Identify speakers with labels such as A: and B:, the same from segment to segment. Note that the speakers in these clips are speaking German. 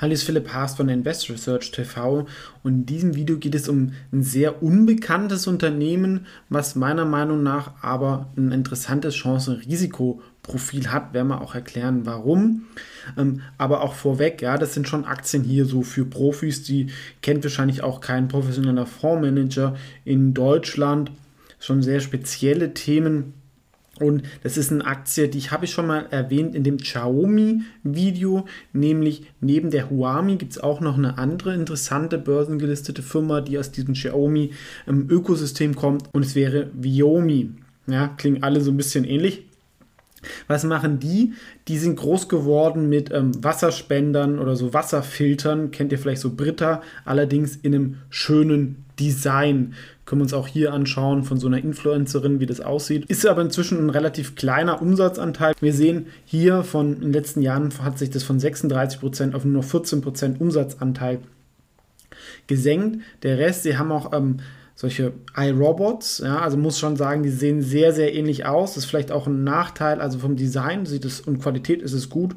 A: Hallo, ist Philipp Haas von Invest Research TV und in diesem Video geht es um ein sehr unbekanntes Unternehmen, was meiner Meinung nach aber ein interessantes Chancen-Risikoprofil hat, werden wir auch erklären, warum. Ähm, aber auch vorweg, ja, das sind schon Aktien hier so für Profis, die kennt wahrscheinlich auch kein professioneller Fondsmanager in Deutschland, schon sehr spezielle Themen und das ist eine Aktie, die habe ich schon mal erwähnt in dem Xiaomi-Video, nämlich neben der Huami gibt es auch noch eine andere interessante börsengelistete Firma, die aus diesem Xiaomi-Ökosystem kommt und es wäre Viomi. Ja, klingen alle so ein bisschen ähnlich. Was machen die? Die sind groß geworden mit ähm, Wasserspendern oder so Wasserfiltern. Kennt ihr vielleicht so Britta, allerdings in einem schönen Design. Können wir uns auch hier anschauen von so einer Influencerin, wie das aussieht. Ist aber inzwischen ein relativ kleiner Umsatzanteil. Wir sehen hier von in den letzten Jahren hat sich das von 36% auf nur noch 14% Umsatzanteil gesenkt. Der Rest, sie haben auch ähm, solche iRobots, ja, also muss schon sagen, die sehen sehr, sehr ähnlich aus. Das ist vielleicht auch ein Nachteil, also vom Design sieht es und Qualität ist es gut,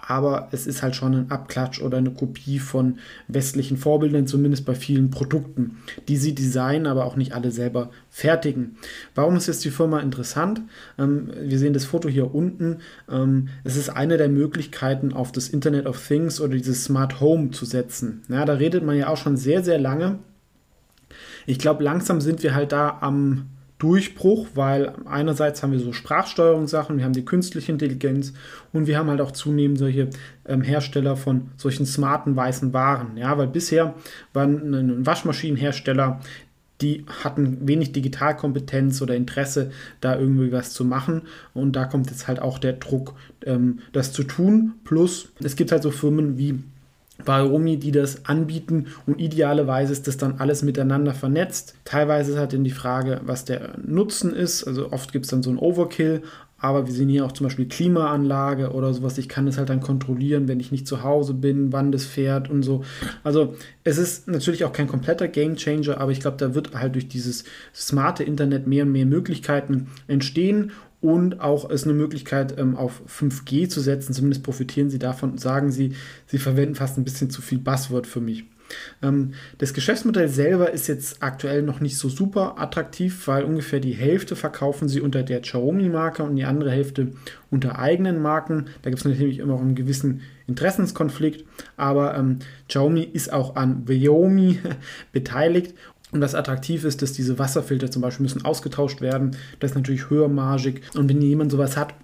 A: aber es ist halt schon ein Abklatsch oder eine Kopie von westlichen Vorbildern, zumindest bei vielen Produkten, die sie designen, aber auch nicht alle selber fertigen. Warum ist jetzt die Firma interessant? Ähm, wir sehen das Foto hier unten. Ähm, es ist eine der Möglichkeiten, auf das Internet of Things oder dieses Smart Home zu setzen. Ja, da redet man ja auch schon sehr, sehr lange. Ich glaube, langsam sind wir halt da am Durchbruch, weil einerseits haben wir so Sprachsteuerungssachen, wir haben die künstliche Intelligenz und wir haben halt auch zunehmend solche ähm, Hersteller von solchen smarten weißen Waren. Ja, weil bisher waren ein Waschmaschinenhersteller, die hatten wenig Digitalkompetenz oder Interesse, da irgendwie was zu machen. Und da kommt jetzt halt auch der Druck, ähm, das zu tun. Plus, es gibt halt so Firmen wie Xiaomi, die das anbieten und idealerweise ist das dann alles miteinander vernetzt. Teilweise ist halt dann die Frage, was der Nutzen ist. Also oft gibt es dann so ein Overkill, aber wir sehen hier auch zum Beispiel Klimaanlage oder sowas. Ich kann das halt dann kontrollieren, wenn ich nicht zu Hause bin, wann das fährt und so. Also es ist natürlich auch kein kompletter Game Changer, aber ich glaube, da wird halt durch dieses smarte Internet mehr und mehr Möglichkeiten entstehen und auch ist eine Möglichkeit, ähm, auf 5G zu setzen. Zumindest profitieren sie davon. Sagen sie, sie verwenden fast ein bisschen zu viel Buzzword für mich. Ähm, das Geschäftsmodell selber ist jetzt aktuell noch nicht so super attraktiv, weil ungefähr die Hälfte verkaufen sie unter der Xiaomi-Marke und die andere Hälfte unter eigenen Marken. Da gibt es natürlich immer auch einen gewissen Interessenskonflikt, aber ähm, Xiaomi ist auch an Xiaomi beteiligt und was attraktiv ist, dass diese Wasserfilter zum Beispiel müssen ausgetauscht werden. Das ist natürlich höhermargig. Und wenn jemand sowas hat,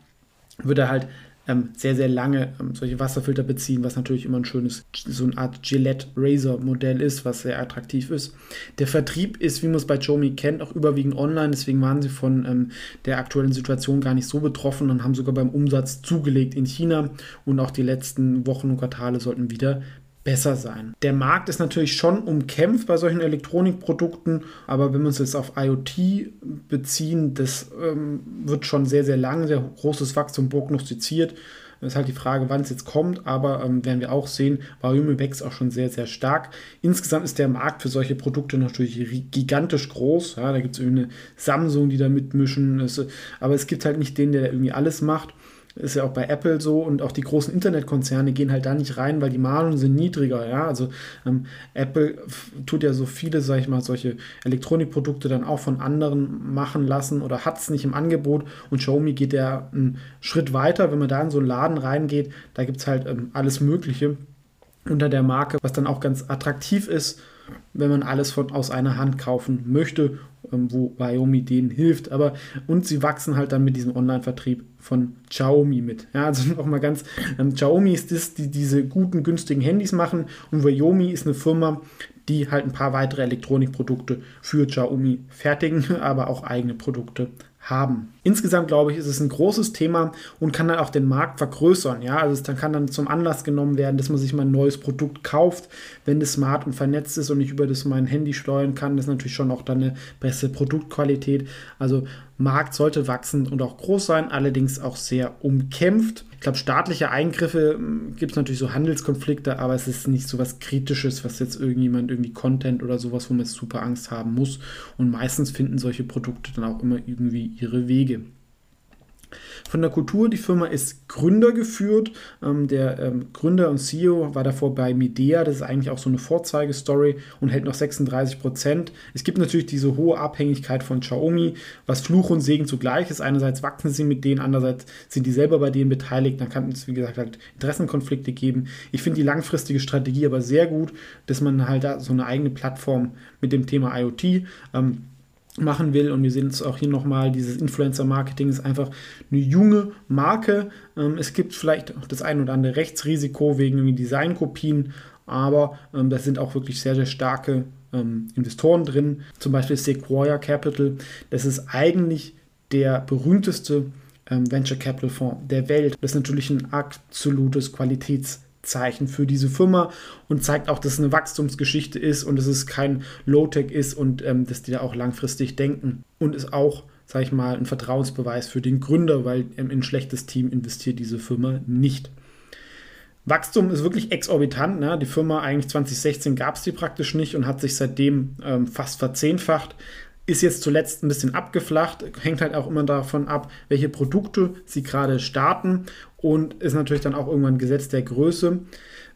A: wird er halt ähm, sehr, sehr lange ähm, solche Wasserfilter beziehen, was natürlich immer ein schönes, so eine Art Gillette-Razor-Modell ist, was sehr attraktiv ist. Der Vertrieb ist, wie man es bei Xiaomi kennt, auch überwiegend online, deswegen waren sie von ähm, der aktuellen Situation gar nicht so betroffen und haben sogar beim Umsatz zugelegt in China und auch die letzten Wochen und Quartale sollten wieder besser sein. Der Markt ist natürlich schon umkämpft bei solchen Elektronikprodukten, aber wenn wir uns jetzt auf IoT beziehen, das ähm, wird schon sehr, sehr lange, sehr großes Wachstum prognostiziert. Das ist halt die Frage, wann es jetzt kommt, aber ähm, werden wir auch sehen, Volume wächst auch schon sehr, sehr stark. Insgesamt ist der Markt für solche Produkte natürlich gigantisch groß. Ja, da gibt es irgendwie eine Samsung, die da mitmischen. Es, aber es gibt halt nicht den, der irgendwie alles macht. Ist ja auch bei Apple so und auch die großen Internetkonzerne gehen halt da nicht rein, weil die Margen sind niedriger. Ja, also ähm, Apple tut ja so viele, sag ich mal, solche Elektronikprodukte dann auch von anderen machen lassen oder hat es nicht im Angebot und Xiaomi geht ja einen Schritt weiter. Wenn man da in so einen Laden reingeht, da gibt es halt ähm, alles Mögliche unter der Marke, was dann auch ganz attraktiv ist wenn man alles von, aus einer Hand kaufen möchte, ähm, wo Xiaomi denen hilft. Aber und sie wachsen halt dann mit diesem Online-Vertrieb von Xiaomi mit. Ja, also nochmal ganz, ähm, Xiaomi ist das, die diese guten, günstigen Handys machen und Xiaomi ist eine Firma, die halt ein paar weitere Elektronikprodukte für Xiaomi fertigen, aber auch eigene Produkte haben. Insgesamt glaube ich, ist es ein großes Thema und kann dann auch den Markt vergrößern. Ja, also es dann kann dann zum Anlass genommen werden, dass man sich mal ein neues Produkt kauft, wenn es smart und vernetzt ist und ich über das mein Handy steuern kann. Das ist natürlich schon auch dann eine bessere Produktqualität. Also Markt sollte wachsen und auch groß sein, allerdings auch sehr umkämpft. Ich glaube, staatliche Eingriffe hm, gibt es natürlich so Handelskonflikte, aber es ist nicht so was Kritisches, was jetzt irgendjemand irgendwie Content oder sowas, wo man jetzt super Angst haben muss. Und meistens finden solche Produkte dann auch immer irgendwie ihre Wege. Von der Kultur, die Firma ist gründergeführt. Ähm, der ähm, Gründer und CEO war davor bei Midea. Das ist eigentlich auch so eine Vorzeigestory und hält noch 36 Prozent. Es gibt natürlich diese hohe Abhängigkeit von Xiaomi, was Fluch und Segen zugleich ist. Einerseits wachsen sie mit denen, andererseits sind die selber bei denen beteiligt. Dann kann es, wie gesagt, halt Interessenkonflikte geben. Ich finde die langfristige Strategie aber sehr gut, dass man halt da so eine eigene Plattform mit dem Thema IoT ähm, machen will. Und wir sehen es auch hier nochmal, dieses Influencer-Marketing ist einfach eine junge Marke. Ähm, es gibt vielleicht auch das ein oder andere Rechtsrisiko wegen Designkopien, aber ähm, das sind auch wirklich sehr, sehr starke ähm, Investoren drin. Zum Beispiel Sequoia Capital. Das ist eigentlich der berühmteste ähm, Venture Capital Fonds der Welt. Das ist natürlich ein absolutes Qualitäts- Zeichen für diese Firma und zeigt auch, dass es eine Wachstumsgeschichte ist und dass es kein Low-Tech ist und ähm, dass die da auch langfristig denken. Und ist auch, sage ich mal, ein Vertrauensbeweis für den Gründer, weil ähm, in ein schlechtes Team investiert diese Firma nicht. Wachstum ist wirklich exorbitant. Ne? Die Firma eigentlich 2016 gab es die praktisch nicht und hat sich seitdem ähm, fast verzehnfacht ist jetzt zuletzt ein bisschen abgeflacht, hängt halt auch immer davon ab, welche Produkte sie gerade starten und ist natürlich dann auch irgendwann Gesetz der Größe.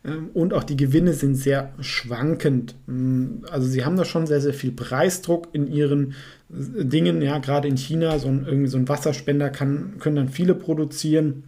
A: Ähm, und auch die Gewinne sind sehr schwankend. Mm, also sie haben da schon sehr, sehr viel Preisdruck in ihren äh, Dingen. Ja, gerade in China, so ein, irgendwie so ein Wasserspender kann, können dann viele produzieren.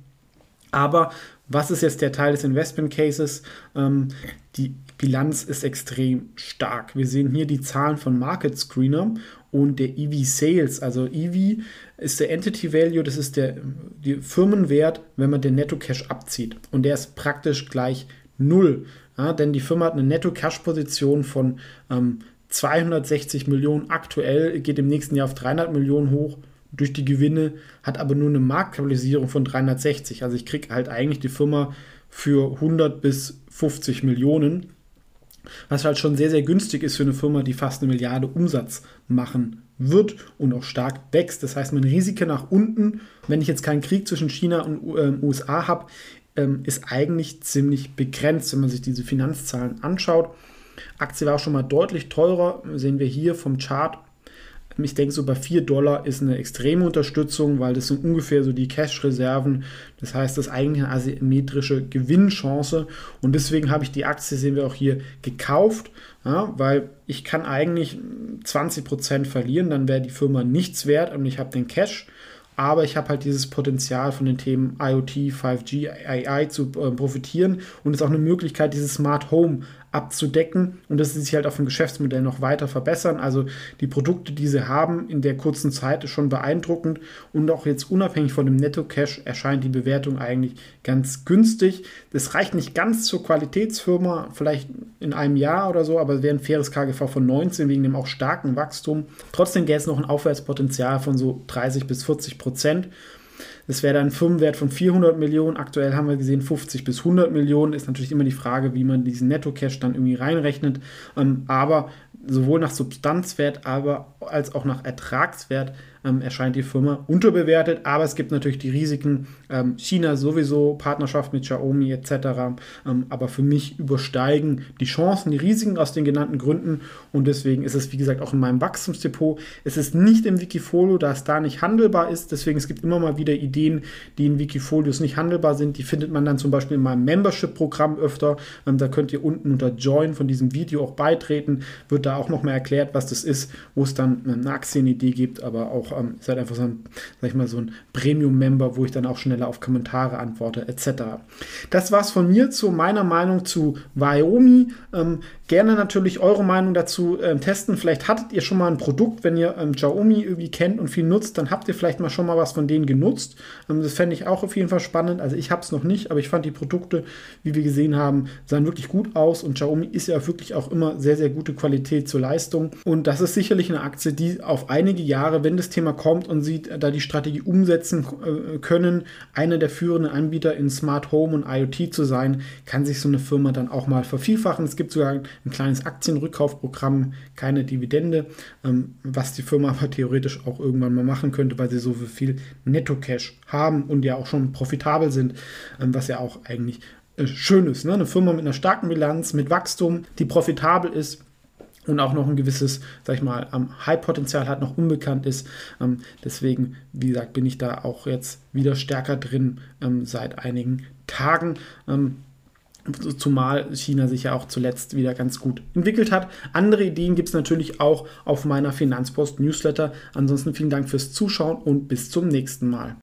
A: Aber was ist jetzt der Teil des Investment Cases? Ähm, die Bilanz ist extrem stark. Wir sehen hier die Zahlen von Market Screener und der EV Sales. Also EV ist der Entity Value, das ist der die Firmenwert, wenn man den Netto Cash abzieht. Und der ist praktisch gleich null. Ja, denn die Firma hat eine Netto Cash Position von ähm, 260 Millionen aktuell, geht im nächsten Jahr auf 300 Millionen hoch durch die Gewinne, hat aber nur eine Marktkapitalisierung von 360. Also ich kriege halt eigentlich die Firma für 100 bis 50 Millionen was halt schon sehr, sehr günstig ist für eine Firma, die fast eine Milliarde Umsatz machen wird und auch stark wächst. Das heißt, mein Risiko nach unten, wenn ich jetzt keinen Krieg zwischen China und äh, USA habe, ähm, ist eigentlich ziemlich begrenzt, wenn man sich diese Finanzzahlen anschaut. Aktie war auch schon mal deutlich teurer, sehen wir hier vom Chart ich denke, so bei 4 Dollar ist eine extreme Unterstützung, weil das sind ungefähr so die Cash-Reserven. Das heißt, das ist eigentlich eine asymmetrische Gewinnchance. Und deswegen habe ich die Aktie, sehen wir auch hier, gekauft, ja, weil ich kann eigentlich 20% verlieren, dann wäre die Firma nichts wert und ich habe den Cash aber ich habe halt dieses Potenzial von den Themen IoT, 5G, AI zu äh, profitieren und es ist auch eine Möglichkeit, dieses Smart Home abzudecken und dass sie sich halt auf dem Geschäftsmodell noch weiter verbessern. Also die Produkte, die sie haben in der kurzen Zeit, ist schon beeindruckend und auch jetzt unabhängig von dem Netto-Cash erscheint die Bewertung eigentlich ganz günstig. Das reicht nicht ganz zur Qualitätsfirma, vielleicht in einem Jahr oder so, aber wäre ein faires KGV von 19 wegen dem auch starken Wachstum. Trotzdem gäbe es noch ein Aufwärtspotenzial von so 30 bis 40 Prozent. Das wäre dann ein Firmenwert von 400 Millionen. Aktuell haben wir gesehen 50 bis 100 Millionen. Ist natürlich immer die Frage, wie man diesen Netto-Cash dann irgendwie reinrechnet. Ähm, aber sowohl nach Substanzwert aber als auch nach Ertragswert ähm, erscheint die Firma unterbewertet, aber es gibt natürlich die Risiken. Ähm, China sowieso, Partnerschaft mit Xiaomi etc. Ähm, aber für mich übersteigen die Chancen, die Risiken aus den genannten Gründen und deswegen ist es, wie gesagt, auch in meinem Wachstumsdepot. Es ist nicht im Wikifolio, da es da nicht handelbar ist. Deswegen es gibt immer mal wieder Ideen, die in Wikifolios nicht handelbar sind. Die findet man dann zum Beispiel in meinem Membership-Programm öfter. Ähm, da könnt ihr unten unter Join von diesem Video auch beitreten. Wird da auch nochmal erklärt, was das ist, wo es dann eine Aktienidee gibt, aber auch ähm, ist einfach so ein, sag ich mal, so ein Premium-Member, wo ich dann auch schneller auf Kommentare antworte, etc. Das war's von mir zu meiner Meinung zu Xiaomi. Ähm, gerne natürlich eure Meinung dazu ähm, testen. Vielleicht hattet ihr schon mal ein Produkt, wenn ihr ähm, Xiaomi irgendwie kennt und viel nutzt, dann habt ihr vielleicht mal schon mal was von denen genutzt. Ähm, das fände ich auch auf jeden Fall spannend. Also ich habe es noch nicht, aber ich fand die Produkte, wie wir gesehen haben, sahen wirklich gut aus und Xiaomi ist ja wirklich auch immer sehr, sehr gute Qualität zur Leistung. Und das ist sicherlich eine Aktie, die auf einige Jahre, wenn das Thema Thema kommt und sie da die Strategie umsetzen äh, können, einer der führenden Anbieter in Smart Home und IoT zu sein, kann sich so eine Firma dann auch mal vervielfachen. Es gibt sogar ein kleines Aktienrückkaufprogramm, keine Dividende, ähm, was die Firma aber theoretisch auch irgendwann mal machen könnte, weil sie so viel Netto-Cash haben und ja auch schon profitabel sind, ähm, was ja auch eigentlich äh, schön ist. Ne? Eine Firma mit einer starken Bilanz, mit Wachstum, die profitabel ist und auch noch ein gewisses, sag ich mal, High-Potenzial hat, noch unbekannt ist. Ähm, deswegen, wie gesagt, bin ich da auch jetzt wieder stärker drin ähm, seit einigen Tagen. Ähm, zumal China sich ja auch zuletzt wieder ganz gut entwickelt hat. Andere Ideen gibt es natürlich auch auf meiner Finanzpost-Newsletter. Ansonsten vielen Dank fürs Zuschauen und bis zum nächsten Mal.